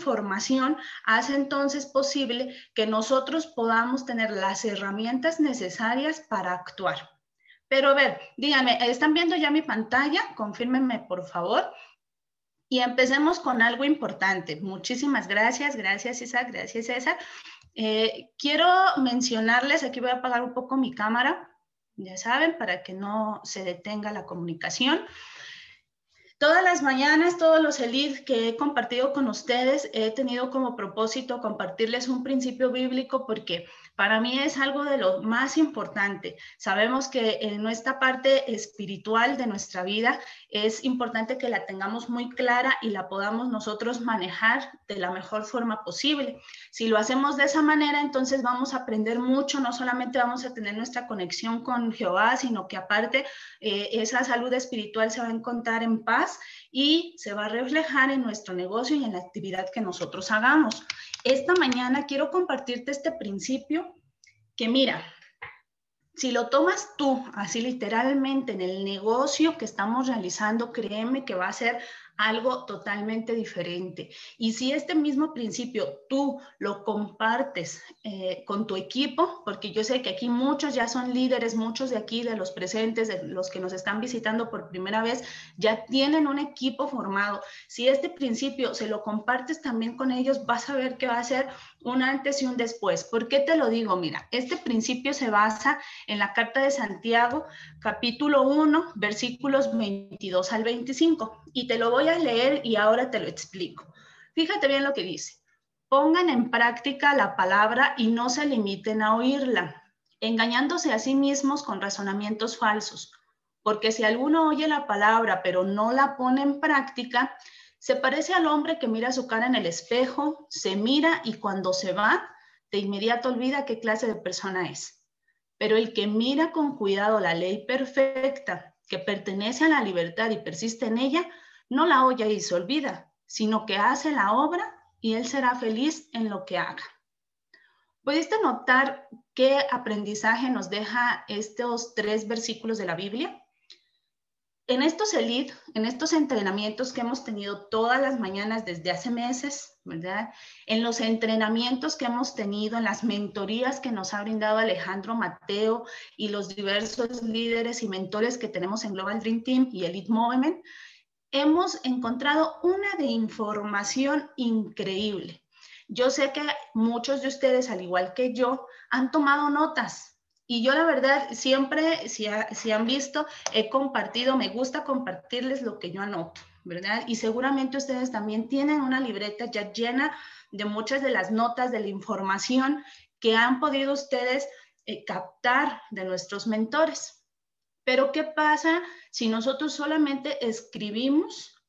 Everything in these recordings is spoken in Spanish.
información hace entonces posible que nosotros podamos tener las herramientas necesarias para actuar. Pero ver, díganme, ¿están viendo ya mi pantalla? Confírmenme, por favor. Y empecemos con algo importante. Muchísimas gracias, gracias Isaac, gracias César. Eh, quiero mencionarles, aquí voy a apagar un poco mi cámara, ya saben, para que no se detenga la comunicación. Todas las mañanas, todos los ELID que he compartido con ustedes, he tenido como propósito compartirles un principio bíblico porque para mí es algo de lo más importante. Sabemos que en nuestra parte espiritual de nuestra vida es importante que la tengamos muy clara y la podamos nosotros manejar de la mejor forma posible. Si lo hacemos de esa manera, entonces vamos a aprender mucho, no solamente vamos a tener nuestra conexión con Jehová, sino que aparte eh, esa salud espiritual se va a encontrar en paz y se va a reflejar en nuestro negocio y en la actividad que nosotros hagamos. Esta mañana quiero compartirte este principio que mira, si lo tomas tú así literalmente en el negocio que estamos realizando, créeme que va a ser algo totalmente diferente. Y si este mismo principio tú lo compartes eh, con tu equipo, porque yo sé que aquí muchos ya son líderes, muchos de aquí, de los presentes, de los que nos están visitando por primera vez, ya tienen un equipo formado. Si este principio se lo compartes también con ellos, vas a ver que va a ser un antes y un después. ¿Por qué te lo digo? Mira, este principio se basa en la carta de Santiago, capítulo 1, versículos 22 al 25. Y te lo voy a leer y ahora te lo explico. Fíjate bien lo que dice. Pongan en práctica la palabra y no se limiten a oírla, engañándose a sí mismos con razonamientos falsos. Porque si alguno oye la palabra pero no la pone en práctica, se parece al hombre que mira su cara en el espejo, se mira y cuando se va, de inmediato olvida qué clase de persona es. Pero el que mira con cuidado la ley perfecta, que pertenece a la libertad y persiste en ella, no la oye y se olvida, sino que hace la obra y él será feliz en lo que haga. ¿Pudiste notar qué aprendizaje nos deja estos tres versículos de la Biblia? En estos elite, en estos entrenamientos que hemos tenido todas las mañanas desde hace meses, ¿verdad? En los entrenamientos que hemos tenido, en las mentorías que nos ha brindado Alejandro Mateo y los diversos líderes y mentores que tenemos en Global Dream Team y Elite Movement, hemos encontrado una de información increíble. Yo sé que muchos de ustedes, al igual que yo, han tomado notas, y yo la verdad, siempre, si, si, han visto, he compartido, me gusta compartirles lo que yo anoto, ¿verdad? Y seguramente ustedes también tienen una libreta ya llena de muchas de las notas, de la información que han podido ustedes eh, captar de nuestros mentores. Pero ¿qué pasa si nosotros solamente escribimos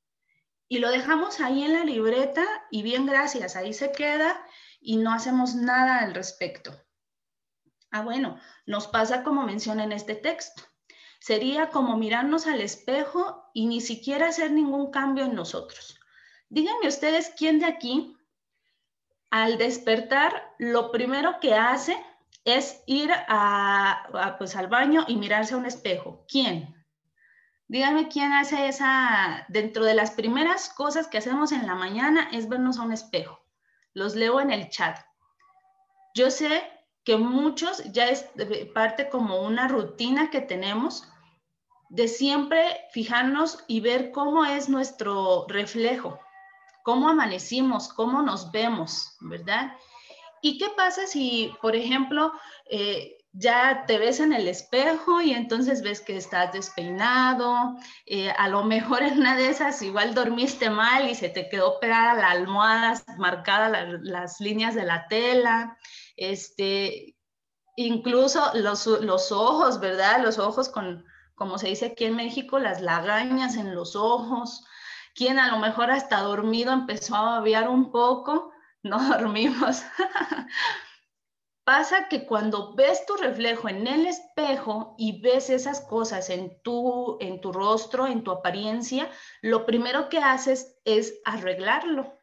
y lo dejamos ahí en la libreta y bien gracias, ahí se queda y no hacemos nada al respecto? Ah, bueno, nos pasa como menciona en este texto. Sería como mirarnos al espejo y ni siquiera hacer ningún cambio en nosotros. Díganme ustedes quién de aquí, al despertar, lo primero que hace es ir a, pues, al baño y mirarse a un espejo. ¿Quién? Díganme quién hace esa, dentro de las primeras cosas que hacemos en la mañana es vernos a un espejo. Los leo en el chat. Yo sé que muchos ya es parte como una rutina que tenemos de siempre fijarnos y ver cómo es nuestro reflejo, cómo amanecimos, cómo nos vemos, ¿verdad? ¿Y qué pasa si, por ejemplo, eh, ya te ves en el espejo y entonces ves que estás despeinado, eh, a lo mejor en una de esas igual dormiste mal y se te quedó pegada la almohada, marcada las líneas de la tela, este, incluso los, los, ojos, ¿verdad? Los ojos con, como se dice aquí en México, las lagañas en los ojos, quien a lo mejor hasta dormido empezó a babear un poco, no dormimos. Pasa que cuando ves tu reflejo en el espejo y ves esas cosas en tu, en tu rostro, en tu apariencia, lo primero que haces es arreglarlo.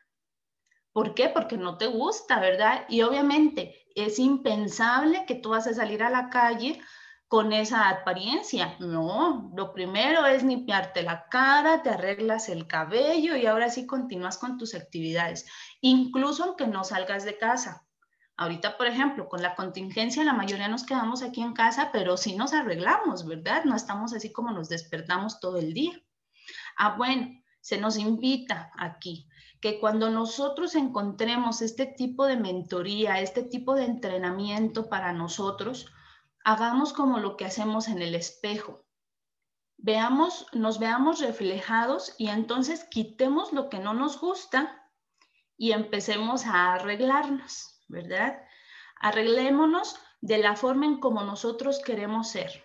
¿Por qué? Porque no te gusta, ¿verdad? Y obviamente es impensable que tú vas a salir a la calle con esa apariencia. No, lo primero es limpiarte la cara, te arreglas el cabello y ahora sí continúas con tus actividades, incluso aunque no salgas de casa. Ahorita, por ejemplo, con la contingencia, la mayoría nos quedamos aquí en casa, pero sí nos arreglamos, ¿verdad? No estamos así como nos despertamos todo el día. Ah, bueno, se nos invita aquí que cuando nosotros encontremos este tipo de mentoría, este tipo de entrenamiento para nosotros, hagamos como lo que hacemos en el espejo. Veamos, nos veamos reflejados y entonces quitemos lo que no nos gusta y empecemos a arreglarnos, ¿verdad? Arreglémonos de la forma en como nosotros queremos ser.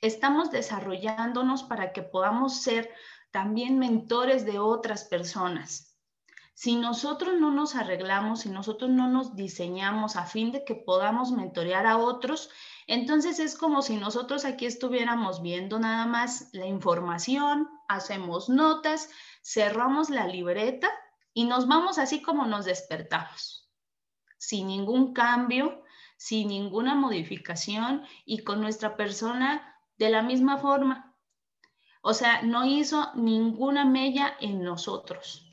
Estamos desarrollándonos para que podamos ser también mentores de otras personas. Si nosotros no nos arreglamos, si nosotros no nos diseñamos a fin de que podamos mentorear a otros, entonces es como si nosotros aquí estuviéramos viendo nada más la información, hacemos notas, cerramos la libreta y nos vamos así como nos despertamos, sin ningún cambio, sin ninguna modificación y con nuestra persona de la misma forma. O sea, no hizo ninguna mella en nosotros.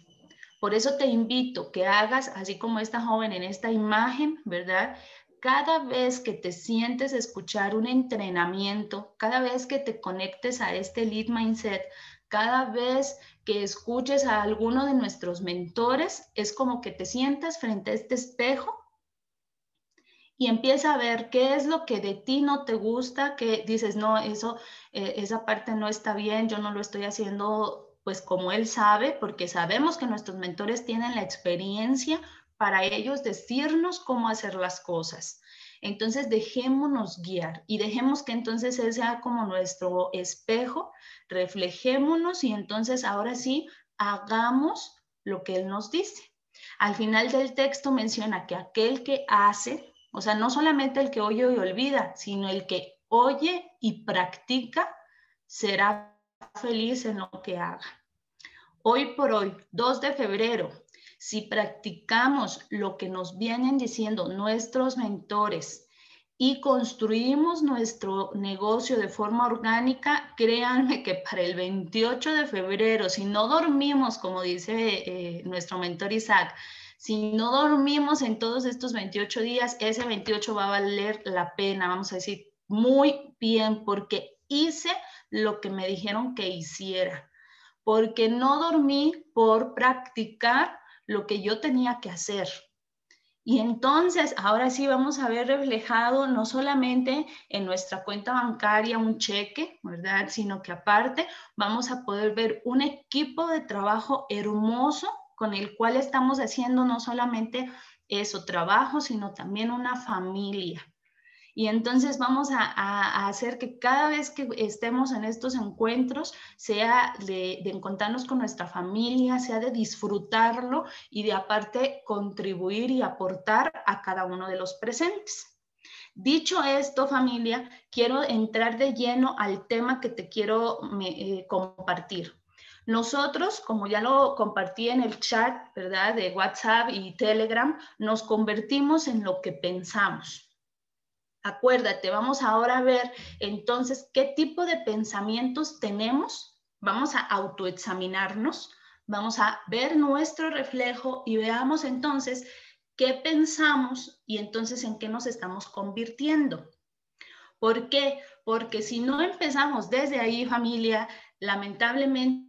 Por eso te invito que hagas, así como esta joven en esta imagen, ¿verdad? Cada vez que te sientes escuchar un entrenamiento, cada vez que te conectes a este lead mindset, cada vez que escuches a alguno de nuestros mentores, es como que te sientas frente a este espejo y empieza a ver qué es lo que de ti no te gusta, que dices, no, eso, eh, esa parte no está bien, yo no lo estoy haciendo pues como él sabe, porque sabemos que nuestros mentores tienen la experiencia para ellos decirnos cómo hacer las cosas. Entonces dejémonos guiar y dejemos que entonces él sea como nuestro espejo, reflejémonos y entonces ahora sí hagamos lo que él nos dice. Al final del texto menciona que aquel que hace, o sea, no solamente el que oye y olvida, sino el que oye y practica, será feliz en lo que haga. Hoy por hoy, 2 de febrero, si practicamos lo que nos vienen diciendo nuestros mentores y construimos nuestro negocio de forma orgánica, créanme que para el 28 de febrero, si no dormimos, como dice eh, nuestro mentor Isaac, si no dormimos en todos estos 28 días, ese 28 va a valer la pena, vamos a decir, muy bien, porque hice lo que me dijeron que hiciera porque no dormí por practicar lo que yo tenía que hacer. Y entonces, ahora sí vamos a ver reflejado no solamente en nuestra cuenta bancaria un cheque, ¿verdad? Sino que aparte vamos a poder ver un equipo de trabajo hermoso con el cual estamos haciendo no solamente eso, trabajo, sino también una familia. Y entonces vamos a, hacer que cada vez que estemos en estos encuentros, sea de, encontrarnos con nuestra familia, sea de disfrutarlo y de aparte contribuir y aportar a cada uno de los presentes. Dicho esto, familia, quiero entrar de lleno al tema que te quiero eh, compartir. Nosotros, como ya lo compartí en el chat, ¿verdad? De WhatsApp y Telegram, nos convertimos en lo que pensamos. Acuérdate, vamos ahora a ver entonces qué tipo de pensamientos tenemos. Vamos a autoexaminarnos, vamos a ver nuestro reflejo y veamos entonces qué pensamos y entonces en qué nos estamos convirtiendo. ¿Por qué? Porque si no empezamos desde ahí, familia, lamentablemente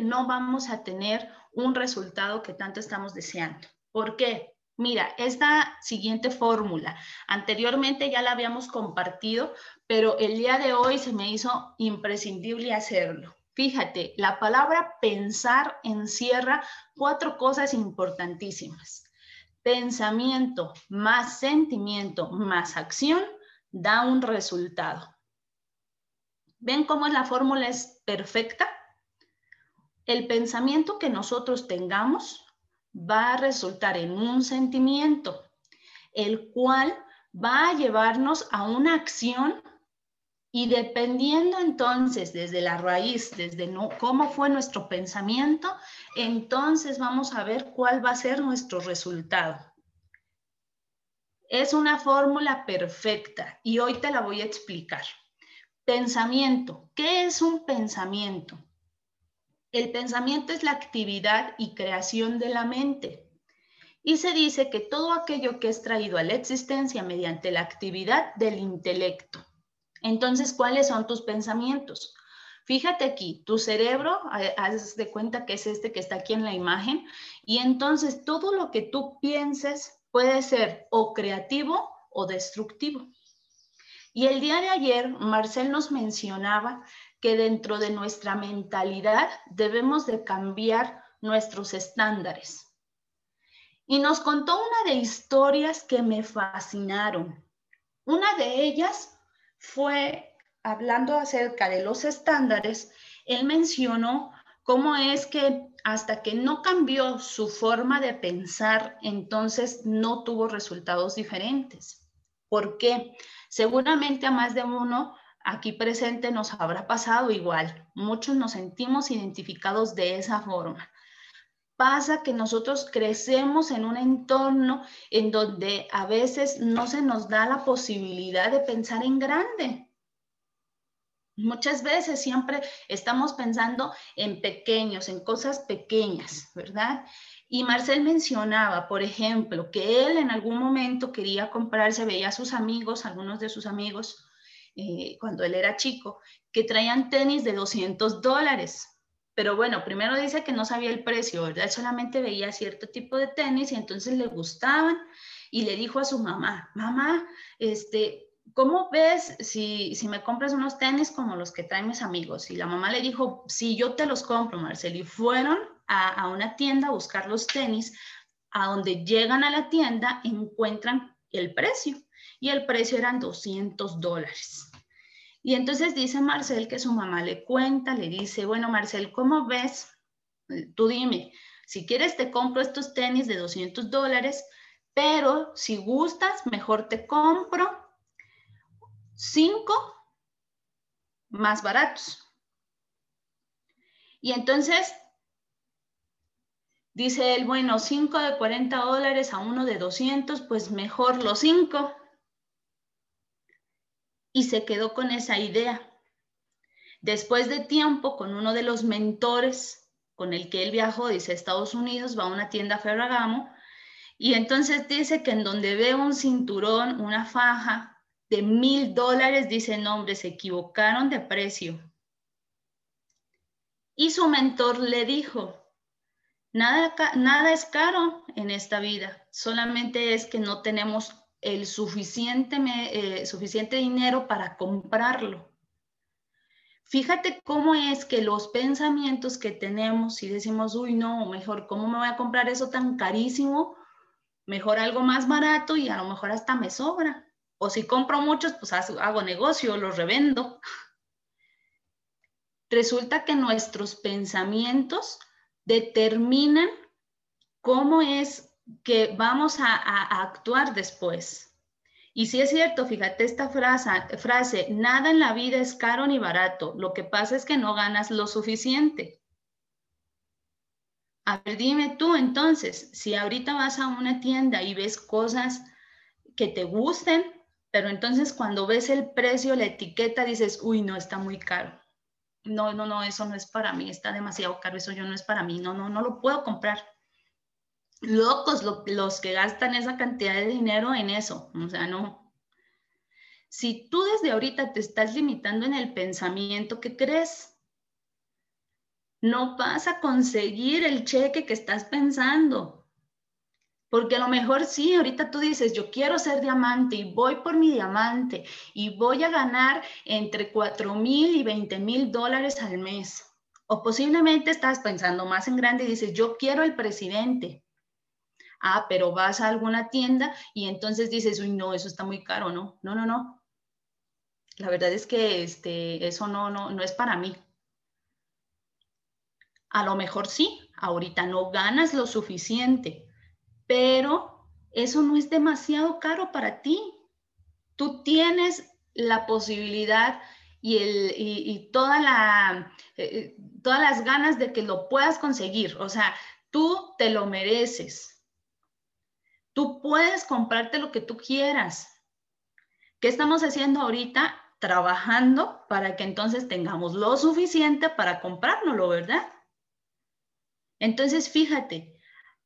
no vamos a tener un resultado que tanto estamos deseando. ¿Por qué? Mira, esta siguiente fórmula, anteriormente ya la habíamos compartido, pero el día de hoy se me hizo imprescindible hacerlo. Fíjate, la palabra pensar encierra cuatro cosas importantísimas. Pensamiento más sentimiento más acción da un resultado. ¿Ven cómo la fórmula es perfecta? El pensamiento que nosotros tengamos va a resultar en un sentimiento, el cual va a llevarnos a una acción y dependiendo entonces desde la raíz, desde cómo fue nuestro pensamiento, entonces vamos a ver cuál va a ser nuestro resultado. Es una fórmula perfecta y hoy te la voy a explicar. Pensamiento. ¿Qué es un pensamiento? El pensamiento es la actividad y creación de la mente. Y se dice que todo aquello que es traído a la existencia mediante la actividad del intelecto. Entonces, ¿cuáles son tus pensamientos? Fíjate aquí, tu cerebro, haz de cuenta que es este que está aquí en la imagen, y entonces todo lo que tú pienses puede ser o creativo o destructivo. Y el día de ayer, Marcel nos mencionaba que dentro de nuestra mentalidad debemos de cambiar nuestros estándares. Y nos contó una de historias que me fascinaron. Una de ellas fue hablando acerca de los estándares, él mencionó cómo es que hasta que no cambió su forma de pensar, entonces no tuvo resultados diferentes. ¿Por qué? Seguramente a más de uno aquí presente nos habrá pasado igual. Muchos nos sentimos identificados de esa forma. Pasa que nosotros crecemos en un entorno en donde a veces no se nos da la posibilidad de pensar en grande. Muchas veces siempre estamos pensando en pequeños, en cosas pequeñas, ¿verdad? Y Marcel mencionaba, por ejemplo, que él en algún momento quería comprarse, veía a sus amigos, algunos de sus amigos, eh, cuando él era chico, que traían tenis de 200 dólares. Pero bueno, primero dice que no sabía el precio, ¿verdad? Solamente veía cierto tipo de tenis y entonces le gustaban y le dijo a su mamá, mamá, este, ¿cómo ves si, me compras unos tenis como los que traen mis amigos? Y la mamá le dijo, sí, yo te los compro, Marcel. Y fueron a, a una tienda a buscar los tenis, a donde llegan a la tienda encuentran el precio. Y el precio eran 200 dólares. Y entonces dice Marcel que su mamá le cuenta, le dice, bueno, Marcel, ¿cómo ves? Tú dime, si quieres te compro estos tenis de 200 dólares, pero si gustas, mejor te compro cinco más baratos. Y entonces dice él, bueno, cinco de 40 dólares a uno de 200, pues mejor los cinco. Y se quedó con esa idea. Después de tiempo, con uno de los mentores con el que él viajó, dice Estados Unidos, va a una tienda Ferragamo, y entonces dice que en donde ve un cinturón, una faja, de mil dólares, dice, no, hombre, se equivocaron de precio. Y su mentor le dijo, nada, nada es caro en esta vida, solamente es que no tenemos el suficiente, eh, suficiente dinero para comprarlo. Fíjate cómo es que los pensamientos que tenemos, si decimos, uy, no, mejor, ¿cómo me voy a comprar eso tan carísimo? Mejor algo más barato y a lo mejor hasta me sobra. O si compro muchos, pues hago negocio, los revendo. Resulta que nuestros pensamientos determinan cómo es que vamos a, actuar después. Y si es cierto, fíjate esta frase, frase, nada en la vida es caro ni barato, lo que pasa es que no ganas lo suficiente. A ver, dime tú entonces, si ahorita vas a una tienda y ves cosas que te gusten, pero entonces cuando ves el precio, la etiqueta, dices, uy, no, está muy caro. No, no, no, eso no es para mí, está demasiado caro, eso yo no es para mí, no, no, no lo puedo comprar. Locos los que gastan esa cantidad de dinero en eso, o sea, no. Si tú desde ahorita te estás limitando en el pensamiento, ¿qué crees? No vas a conseguir el cheque que estás pensando. Porque a lo mejor sí, ahorita tú dices, yo quiero ser diamante y voy por mi diamante y voy a ganar entre 4 mil y 20 mil dólares al mes. O posiblemente estás pensando más en grande y dices, yo quiero el presidente. Ah, pero vas a alguna tienda y entonces dices, uy, no, eso está muy caro, ¿no? No, no, no. La verdad es que este, eso no, no, no es para mí. A lo mejor sí, ahorita no ganas lo suficiente, pero eso no es demasiado caro para ti. Tú tienes la posibilidad y, el, toda la, eh, todas las ganas de que lo puedas conseguir. O sea, tú te lo mereces. Tú puedes comprarte lo que tú quieras. ¿Qué estamos haciendo ahorita? trabajando para que entonces tengamos lo suficiente para comprárnoslo, ¿verdad? Entonces, fíjate,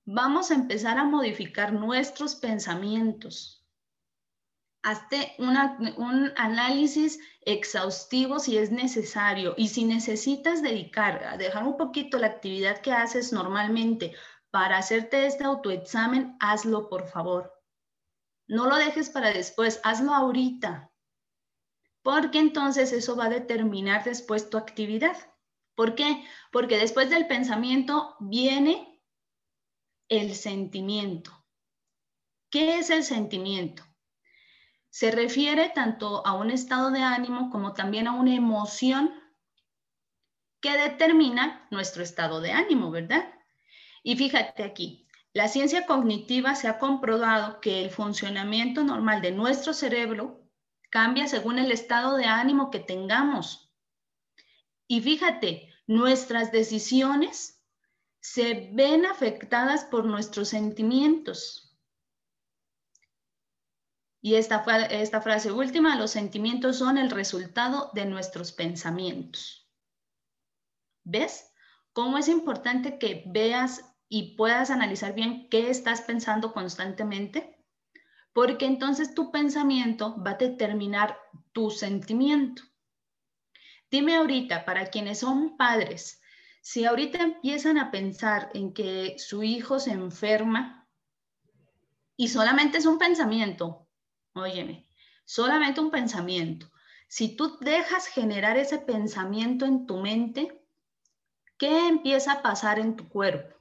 vamos a empezar a modificar nuestros pensamientos. Hazte un análisis exhaustivo si es necesario y si necesitas dedicar, dejar un poquito la actividad que haces normalmente para hacerte este autoexamen, hazlo por favor. No lo dejes para después, hazlo ahorita, porque entonces eso va a determinar después tu actividad. ¿Por qué? Porque después del pensamiento viene el sentimiento. ¿Qué es el sentimiento? Se refiere tanto a un estado de ánimo como también a una emoción que determina nuestro estado de ánimo, ¿verdad? Y fíjate aquí, la ciencia cognitiva se ha comprobado que el funcionamiento normal de nuestro cerebro cambia según el estado de ánimo que tengamos. Y fíjate, nuestras decisiones se ven afectadas por nuestros sentimientos. Y esta, esta frase última, los sentimientos son el resultado de nuestros pensamientos. ¿Ves? ¿Cómo es importante que veas y puedas analizar bien qué estás pensando constantemente? Porque entonces tu pensamiento va a determinar tu sentimiento. Dime ahorita, para quienes son padres, si ahorita empiezan a pensar en que su hijo se enferma y solamente es un pensamiento, Óyeme, solamente un pensamiento. Si tú dejas generar ese pensamiento en tu mente, ¿qué empieza a pasar en tu cuerpo?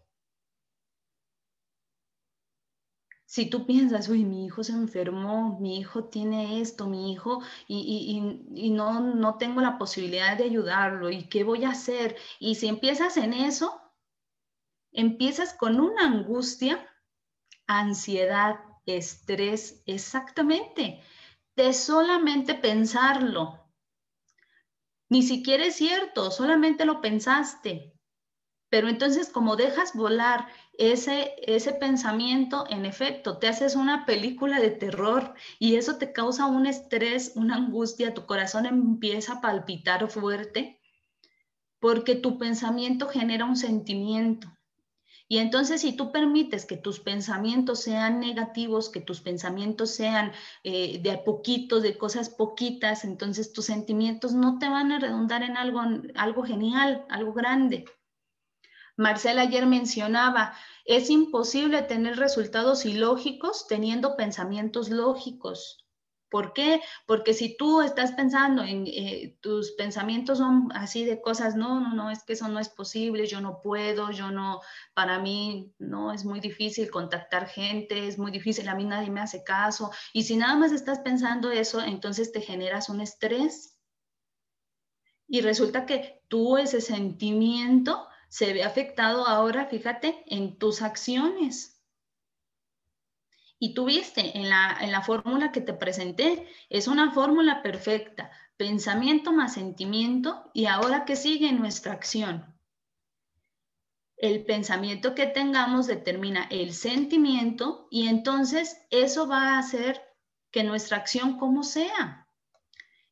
Si tú piensas, uy, mi hijo se enfermó, mi hijo tiene esto, mi hijo, y, y, no, no tengo la posibilidad de ayudarlo, ¿y qué voy a hacer? Y si empiezas en eso, empiezas con una angustia, ansiedad, estrés, exactamente, de solamente pensarlo. Ni siquiera es cierto, solamente lo pensaste. Pero entonces como dejas volar ese, ese pensamiento, en efecto, te haces una película de terror y eso te causa un estrés, una angustia, tu corazón empieza a palpitar fuerte porque tu pensamiento genera un sentimiento. Y entonces si tú permites que tus pensamientos sean negativos, que tus pensamientos sean eh, de a poquitos, de cosas poquitas, entonces tus sentimientos no te van a redundar en algo, algo genial, algo grande. Marcela ayer mencionaba, es imposible tener resultados ilógicos teniendo pensamientos lógicos. ¿Por qué? Porque si tú estás pensando en eh, tus pensamientos son así de cosas, no, no, no, es que eso no es posible, yo no puedo, yo no, para mí no, es muy difícil contactar gente, es muy difícil, a mí nadie me hace caso. Y si nada más estás pensando eso, entonces te generas un estrés. Y resulta que tú ese sentimiento se ve afectado ahora, fíjate, en tus acciones. Y tuviste en la, en la fórmula que te presenté, es una fórmula perfecta, pensamiento más sentimiento y ahora que sigue nuestra acción. El pensamiento que tengamos determina el sentimiento y entonces eso va a hacer que nuestra acción como sea.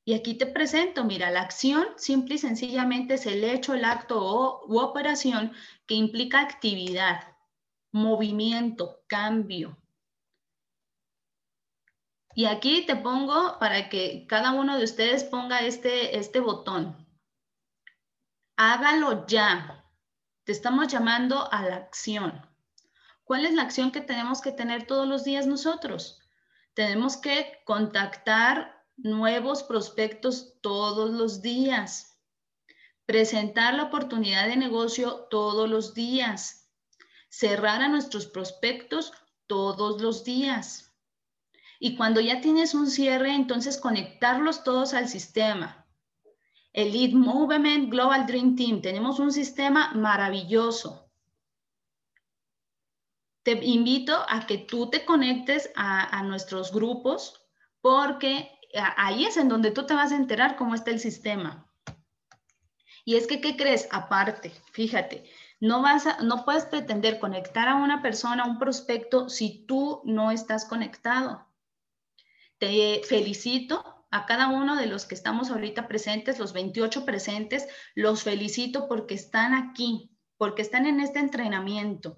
Y aquí te presento, mira, la acción simple y sencillamente es el hecho, el acto o u operación que implica actividad, movimiento, cambio, y aquí te pongo para que cada uno de ustedes ponga este, este botón. Hágalo ya. Te estamos llamando a la acción. ¿Cuál es la acción que tenemos que tener todos los días nosotros? Tenemos que contactar nuevos prospectos todos los días. Presentar la oportunidad de negocio todos los días. Cerrar a nuestros prospectos todos los días y cuando ya tienes un cierre, entonces conectarlos todos al sistema. El Lead Movement Global Dream Team, tenemos un sistema maravilloso. Te invito a que tú te conectes a, a nuestros grupos porque ahí es en donde tú te vas a enterar cómo está el sistema. Y es que, ¿qué crees? Aparte, fíjate, no, vas no puedes pretender conectar a una persona, a un prospecto, si tú no estás conectado te felicito a cada uno de los que estamos ahorita presentes, los 28 presentes, los felicito porque están aquí, porque están en este entrenamiento,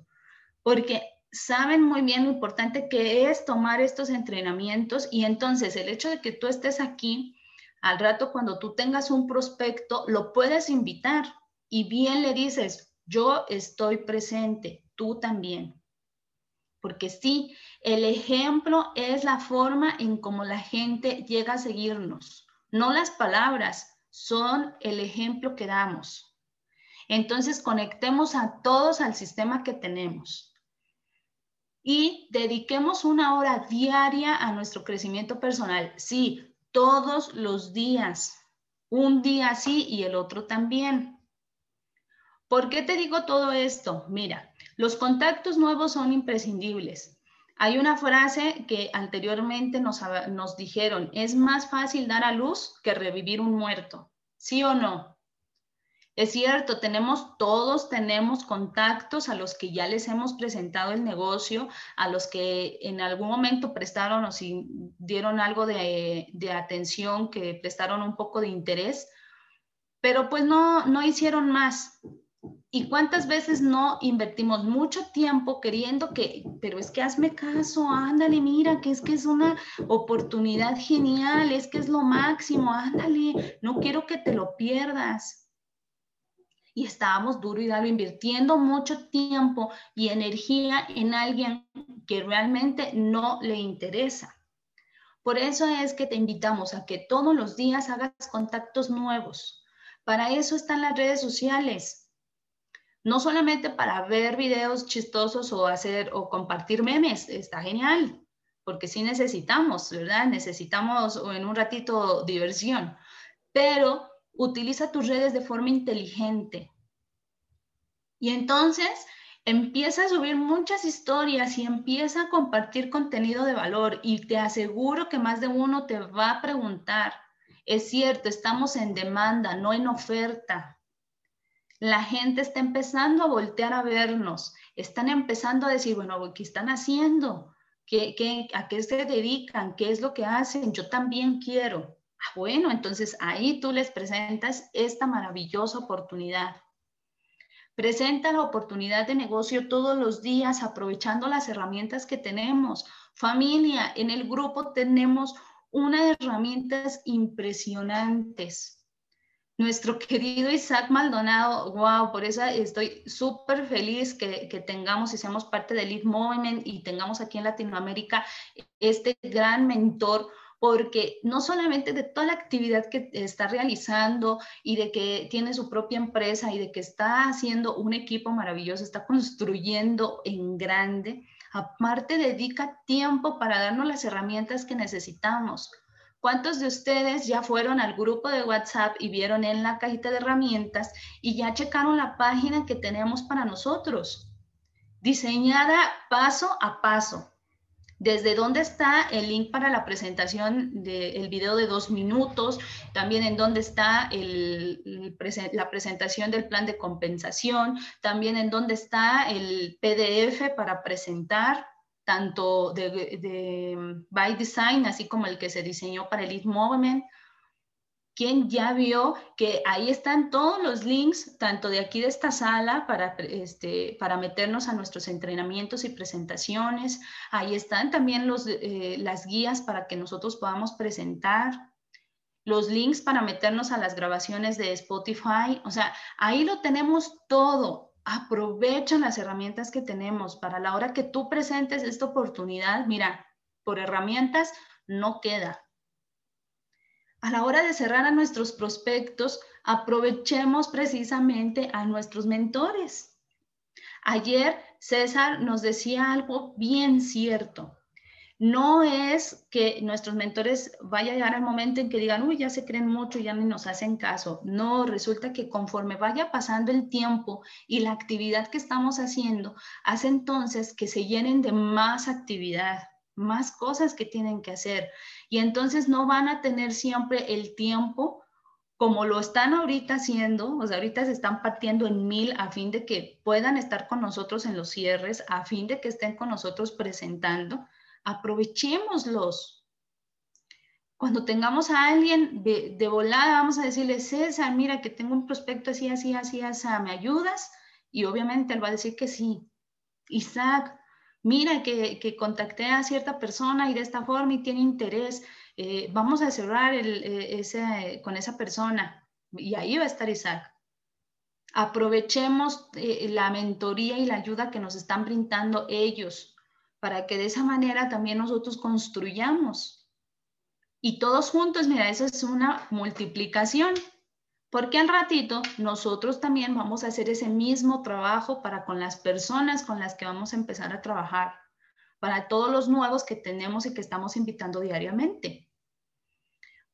porque saben muy bien lo importante que es tomar estos entrenamientos y entonces el hecho de que tú estés aquí, al rato cuando tú tengas un prospecto, lo puedes invitar y bien le dices, yo estoy presente, tú también. Porque sí, el ejemplo es la forma en cómo la gente llega a seguirnos, no las palabras, son el ejemplo que damos. Entonces, conectemos a todos al sistema que tenemos y dediquemos una hora diaria a nuestro crecimiento personal. Sí, todos los días, un día sí y el otro también. ¿Por qué te digo todo esto? Mira, los contactos nuevos son imprescindibles. Hay una frase que anteriormente nos, nos dijeron, es más fácil dar a luz que revivir un muerto. ¿Sí o no? Es cierto, tenemos, todos tenemos contactos a los que ya les hemos presentado el negocio, a los que en algún momento prestaron o si dieron algo de, de atención, que prestaron un poco de interés, pero pues no, no hicieron más. ¿Y cuántas veces no invertimos mucho tiempo queriendo que, pero es que hazme caso, ándale, mira, que es que es una oportunidad genial, es que es lo máximo, ándale, no quiero que te lo pierdas y estábamos duro y dalo invirtiendo mucho tiempo y energía en alguien que realmente no le interesa. Por eso es que te invitamos a que todos los días hagas contactos nuevos. Para eso están las redes sociales. No solamente para ver videos chistosos o hacer o compartir memes, está genial, porque sí necesitamos, ¿verdad? Necesitamos en un ratito diversión, pero utiliza tus redes de forma inteligente. Y entonces empieza a subir muchas historias y empieza a compartir contenido de valor y te aseguro que más de uno te va a preguntar, es cierto, estamos en demanda, no en oferta. La gente está empezando a voltear a vernos, están empezando a decir, bueno, ¿qué están haciendo? ¿Qué, a qué se dedican? ¿Qué es lo que hacen? Yo también quiero. Ah, bueno, entonces ahí tú les presentas esta maravillosa oportunidad. Presenta la oportunidad de negocio todos los días aprovechando las herramientas que tenemos. Familia, en el grupo tenemos unas herramientas impresionantes. Nuestro querido Isaac Maldonado, wow, por eso estoy súper feliz que, que, tengamos y seamos parte del Lead Movement y tengamos aquí en Latinoamérica este gran mentor porque no solamente de toda la actividad que está realizando y de que tiene su propia empresa y de que está haciendo un equipo maravilloso, está construyendo en grande, aparte dedica tiempo para darnos las herramientas que necesitamos. ¿Cuántos de ustedes ya fueron al grupo de WhatsApp y vieron en la cajita de herramientas y ya checaron la página que tenemos para nosotros? Diseñada paso a paso desde dónde está el link para la presentación del video de dos minutos, también en dónde está la presentación del plan de compensación, también en dónde está el PDF para presentar tanto de, de By Design, así como el que se diseñó para el Lead Movement, quien ya vio que ahí están todos los links, tanto de aquí de esta sala, para, este, para meternos a nuestros entrenamientos y presentaciones. Ahí están también los, eh, las guías para que nosotros podamos presentar, los links para meternos a las grabaciones de Spotify. O sea, ahí lo tenemos todo. Aprovecha las herramientas que tenemos para la hora que tú presentes esta oportunidad. Mira, por herramientas no queda a la hora de cerrar a nuestros prospectos, aprovechemos precisamente a nuestros mentores. Ayer César nos decía algo bien cierto. No es que nuestros mentores vayan a llegar al momento en que digan, uy, ya se creen mucho, ya ni nos hacen caso. No, resulta que conforme vaya pasando el tiempo y la actividad que estamos haciendo, hace entonces que se llenen de más actividad, más cosas que tienen que hacer. Y entonces no van a tener siempre el tiempo como lo están ahorita haciendo, o sea, ahorita se están partiendo en mil a fin de que puedan estar con nosotros en los cierres, a fin de que estén con nosotros presentando, aprovechémoslos. Cuando tengamos a alguien de, de, volada, vamos a decirle, César, mira que tengo un prospecto así, así, así, así, ¿me ayudas? Y obviamente él va a decir que sí. Isaac, mira que, que contacté a cierta persona y de esta forma y tiene interés, eh, vamos a cerrar el, eh, ese, con esa persona. Y ahí va a estar Isaac. Aprovechemos eh, la mentoría y la ayuda que nos están brindando ellos para que de esa manera también nosotros construyamos y todos juntos, mira, eso es una multiplicación. Porque al ratito nosotros también vamos a hacer ese mismo trabajo para con las personas con las que vamos a empezar a trabajar, para todos los nuevos que tenemos y que estamos invitando diariamente.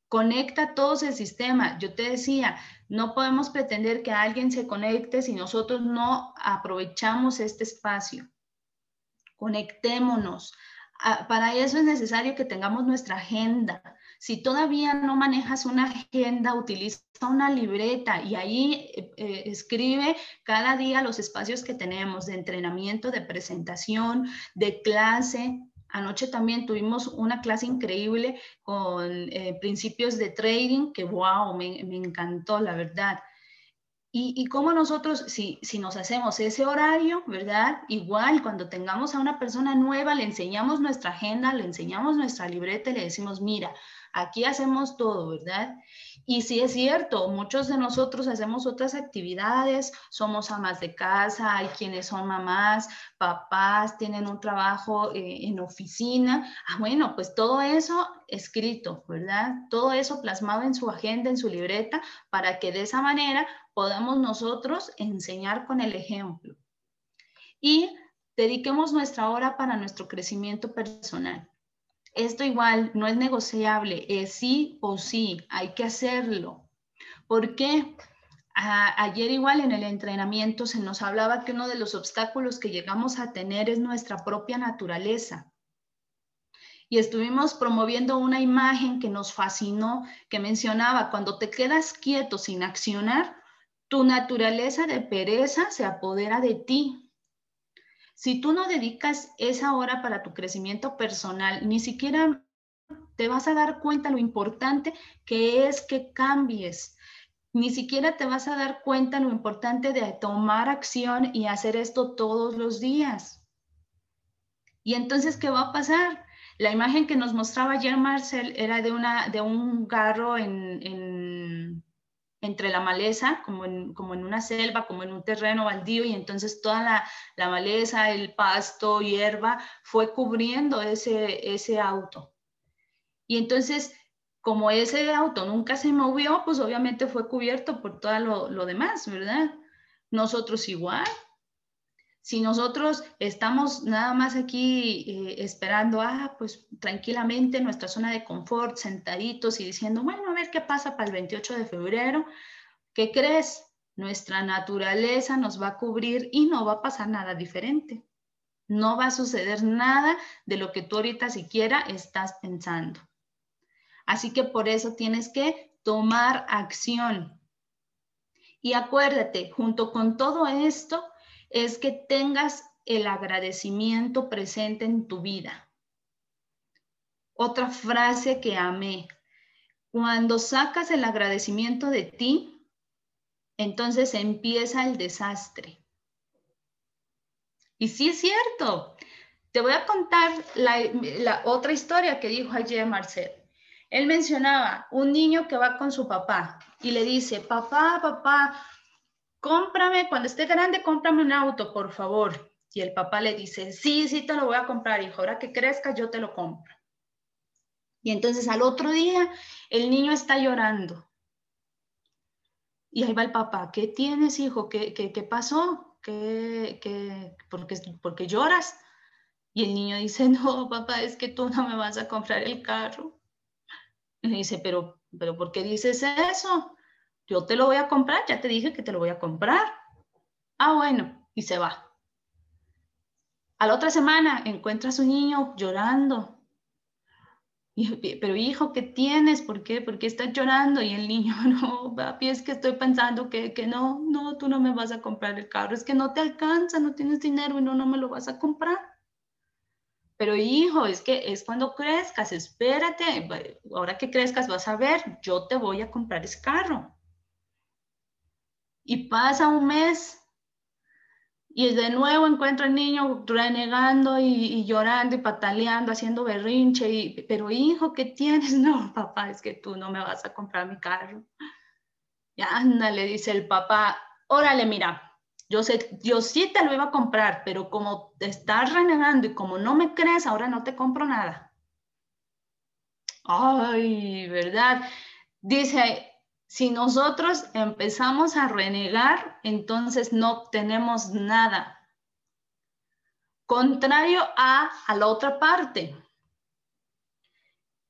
Conecta todo ese sistema. Yo te decía, no podemos pretender que alguien se conecte si nosotros no aprovechamos este espacio. Conectémonos. Ah, para eso es necesario que tengamos nuestra agenda, si todavía no manejas una agenda, utiliza una libreta y ahí eh, eh, escribe cada día los espacios que tenemos de entrenamiento, de presentación, de clase. Anoche también tuvimos una clase increíble con eh, principios de trading que, wow, me, encantó, la verdad. Y, y cómo nosotros, si, si nos hacemos ese horario, ¿verdad? Igual cuando tengamos a una persona nueva, le enseñamos nuestra agenda, le enseñamos nuestra libreta y le decimos, mira, Aquí hacemos todo, ¿verdad? Y sí es cierto, muchos de nosotros hacemos otras actividades, somos amas de casa, hay quienes son mamás, papás, tienen un trabajo eh, en oficina. Ah, bueno, pues todo eso escrito, ¿verdad? Todo eso plasmado en su agenda, en su libreta, para que de esa manera podamos nosotros enseñar con el ejemplo. Y dediquemos nuestra hora para nuestro crecimiento personal. Esto igual no es negociable, es sí o sí, hay que hacerlo. ¿Por qué? ayer igual en el entrenamiento se nos hablaba que uno de los obstáculos que llegamos a tener es nuestra propia naturaleza. Y estuvimos promoviendo una imagen que nos fascinó, que mencionaba, cuando te quedas quieto sin accionar, tu naturaleza de pereza se apodera de ti. Si tú no dedicas esa hora para tu crecimiento personal, ni siquiera te vas a dar cuenta lo importante que es que cambies. Ni siquiera te vas a dar cuenta lo importante de tomar acción y hacer esto todos los días. Y entonces, ¿qué va a pasar? La imagen que nos mostraba ayer Marcel era de, una, de un garro en, en entre la maleza, como en, como en una selva, como en un terreno baldío, y entonces toda la, la maleza, el pasto, hierba, fue cubriendo ese, ese auto. Y entonces, como ese auto nunca se movió, pues obviamente fue cubierto por todo lo, lo demás, ¿verdad? Nosotros igual, si nosotros estamos nada más aquí eh, esperando, ah, pues tranquilamente en nuestra zona de confort, sentaditos y diciendo, bueno, a ver qué pasa para el 28 de febrero, ¿qué crees? Nuestra naturaleza nos va a cubrir y no va a pasar nada diferente. No va a suceder nada de lo que tú ahorita siquiera estás pensando. Así que por eso tienes que tomar acción. Y acuérdate, junto con todo esto, es que tengas el agradecimiento presente en tu vida. Otra frase que amé. Cuando sacas el agradecimiento de ti, entonces empieza el desastre. Y sí es cierto. Te voy a contar la, otra historia que dijo ayer Marcel. Él mencionaba un niño que va con su papá y le dice, papá, papá, cómprame, cuando esté grande, cómprame un auto, por favor. Y el papá le dice, sí, sí te lo voy a comprar, hijo, ahora que crezca yo te lo compro. Y entonces al otro día el niño está llorando. Y ahí va el papá, ¿qué tienes, hijo? ¿Qué, qué, pasó? ¿Qué, qué, por, qué, ¿Por qué lloras? Y el niño dice, no, papá, es que tú no me vas a comprar el carro. Y le dice, pero, pero ¿por qué dices eso? Yo te lo voy a comprar, ya te dije que te lo voy a comprar. Ah, bueno, y se va. A la otra semana encuentra a su niño llorando. pero hijo, ¿qué tienes? ¿Por qué? ¿Por qué estás llorando? Y el niño, no, papi, es que estoy pensando que, que no, no, tú no me vas a comprar el carro, es que no te alcanza, no tienes dinero y no, no me lo vas a comprar. pero hijo, es que es cuando crezcas, espérate, ahora que crezcas vas a ver, yo te voy a comprar ese carro. Y pasa un mes y de nuevo encuentro al niño renegando y, llorando y pataleando, haciendo berrinche. Y, pero hijo, ¿qué tienes? No, papá, es que tú no me vas a comprar mi carro. Y anda, le dice el papá, órale, mira, yo sé, yo sí te lo iba a comprar, pero como te estás renegando y como no me crees, ahora no te compro nada. Ay, ¿verdad? Dice, si nosotros empezamos a renegar, entonces no obtenemos nada. Contrario a, la otra parte.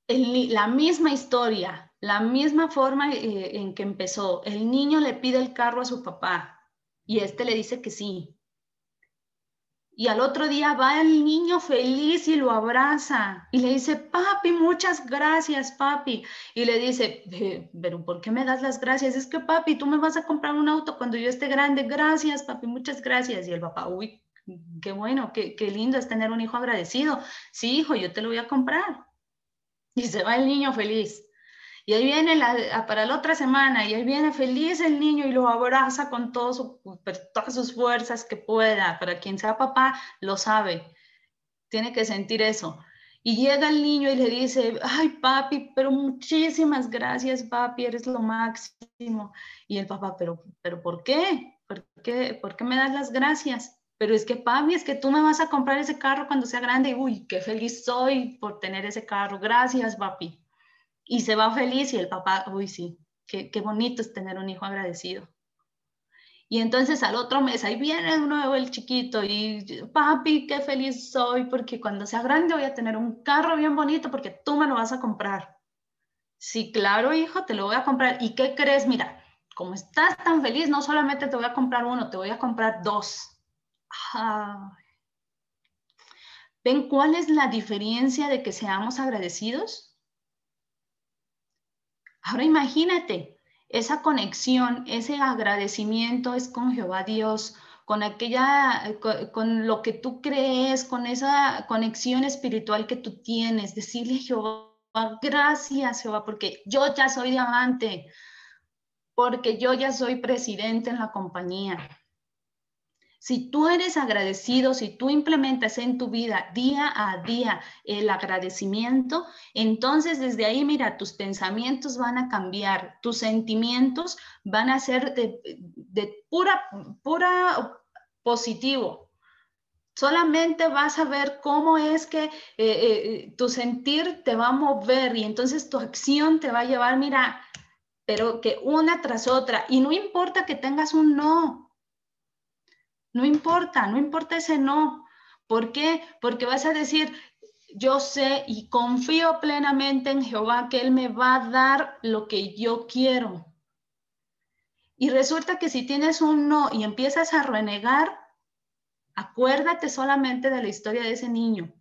la misma historia, la misma forma eh, en que empezó. El niño le pide el carro a su papá y este le dice que sí. Y al otro día va el niño feliz y lo abraza y le dice, papi, muchas gracias, papi. Y le dice, pero ¿por qué me das las gracias? Es que, papi, tú me vas a comprar un auto cuando yo esté grande. Gracias, papi, muchas gracias. Y el papá, uy, qué bueno, qué, qué lindo es tener un hijo agradecido. Sí, hijo, yo te lo voy a comprar. Y se va el niño feliz. Y ahí viene la, para la otra semana y ahí viene feliz el niño y lo abraza con todas sus fuerzas que pueda. Para quien sea papá, lo sabe. Tiene que sentir eso. Y llega el niño y le dice, ay papi, pero muchísimas gracias papi, eres lo máximo. Y el papá, pero, pero ¿por qué? ¿Por qué, ¿Por qué me das las gracias? Pero es que papi, es que tú me vas a comprar ese carro cuando sea grande. Uy, qué feliz soy por tener ese carro. Gracias papi y se va feliz y el papá, uy, sí, qué, qué bonito es tener un hijo agradecido. Y entonces al otro mes, ahí viene de nuevo el chiquito y, papi, qué feliz soy porque cuando sea grande voy a tener un carro bien bonito porque tú me lo vas a comprar. Sí, claro, hijo, te lo voy a comprar. ¿Y qué crees? Mira, como estás tan feliz, no solamente te voy a comprar uno, te voy a comprar dos. ¿Ven cuál es la diferencia de que seamos agradecidos? Ahora imagínate, esa conexión, ese agradecimiento es con Jehová Dios, con aquella, con, lo que tú crees, con esa conexión espiritual que tú tienes, decirle Jehová, gracias Jehová, porque yo ya soy diamante, porque yo ya soy presidente en la compañía, si tú eres agradecido, si tú implementas en tu vida día a día el agradecimiento, entonces desde ahí, mira, tus pensamientos van a cambiar, tus sentimientos van a ser de, pura, pura positivo. Solamente vas a ver cómo es que eh, eh, tu sentir te va a mover y entonces tu acción te va a llevar, mira, pero que una tras otra. Y no importa que tengas un no, no importa, no importa ese no. ¿Por qué? Porque vas a decir, yo sé y confío plenamente en Jehová que Él me va a dar lo que yo quiero. Y resulta que si tienes un no y empiezas a renegar, acuérdate solamente de la historia de ese niño.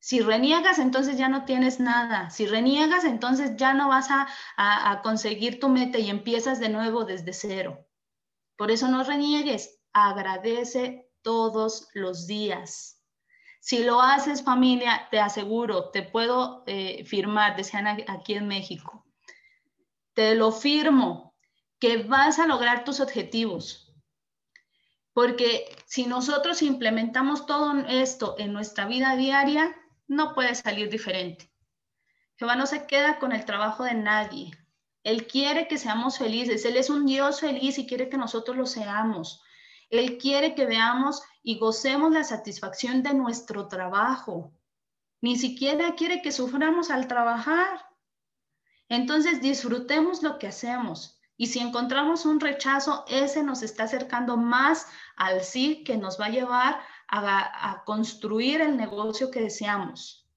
Si reniegas, entonces ya no tienes nada. Si reniegas, entonces ya no vas a, a conseguir tu meta y empiezas de nuevo desde cero. Por eso no reniegues, agradece todos los días. Si lo haces familia, te aseguro, te puedo eh, firmar, decían aquí en México, te lo firmo, que vas a lograr tus objetivos. Porque si nosotros implementamos todo esto en nuestra vida diaria, no puede salir diferente. Jehová no se queda con el trabajo de nadie. Él quiere que seamos felices. Él es un Dios feliz y quiere que nosotros lo seamos. Él quiere que veamos y gocemos la satisfacción de nuestro trabajo. Ni siquiera quiere que suframos al trabajar. Entonces disfrutemos lo que hacemos. Y si encontramos un rechazo, ese nos está acercando más al sí que nos va a llevar a, a construir el negocio que deseamos.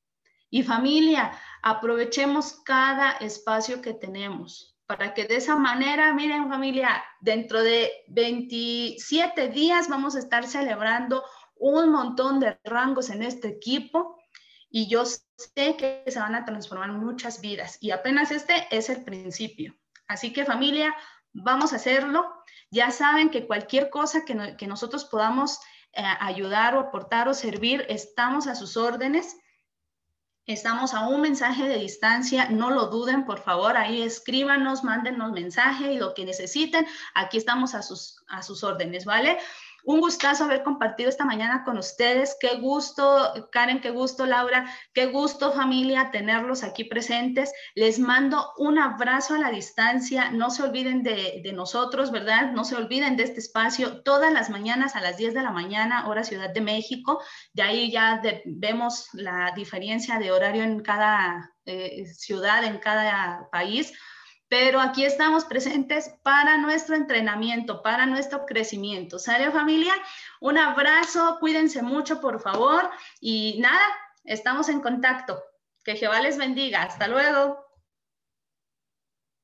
Y familia, aprovechemos cada espacio que tenemos para que de esa manera, miren familia, dentro de 27 días vamos a estar celebrando un montón de rangos en este equipo y yo sé que se van a transformar muchas vidas y apenas este es el principio. Así que familia, vamos a hacerlo. Ya saben que cualquier cosa que, que nosotros podamos eh, ayudar o aportar o servir, estamos a sus órdenes. Estamos a un mensaje de distancia, no lo duden, por favor, ahí escríbanos, mándenos mensaje y lo que necesiten, aquí estamos a sus, a sus órdenes, ¿vale? Un gustazo haber compartido esta mañana con ustedes. Qué gusto, Karen, qué gusto, Laura, qué gusto, familia, tenerlos aquí presentes. Les mando un abrazo a la distancia. No se olviden de, nosotros, ¿verdad? No se olviden de este espacio todas las mañanas a las 10 de la mañana, hora Ciudad de México. De ahí ya vemos la diferencia de horario en cada eh, ciudad, en cada país pero aquí estamos presentes para nuestro entrenamiento, para nuestro crecimiento. ¿Sale familia? Un abrazo, cuídense mucho, por favor. Y nada, estamos en contacto. Que Jehová les bendiga. Hasta luego.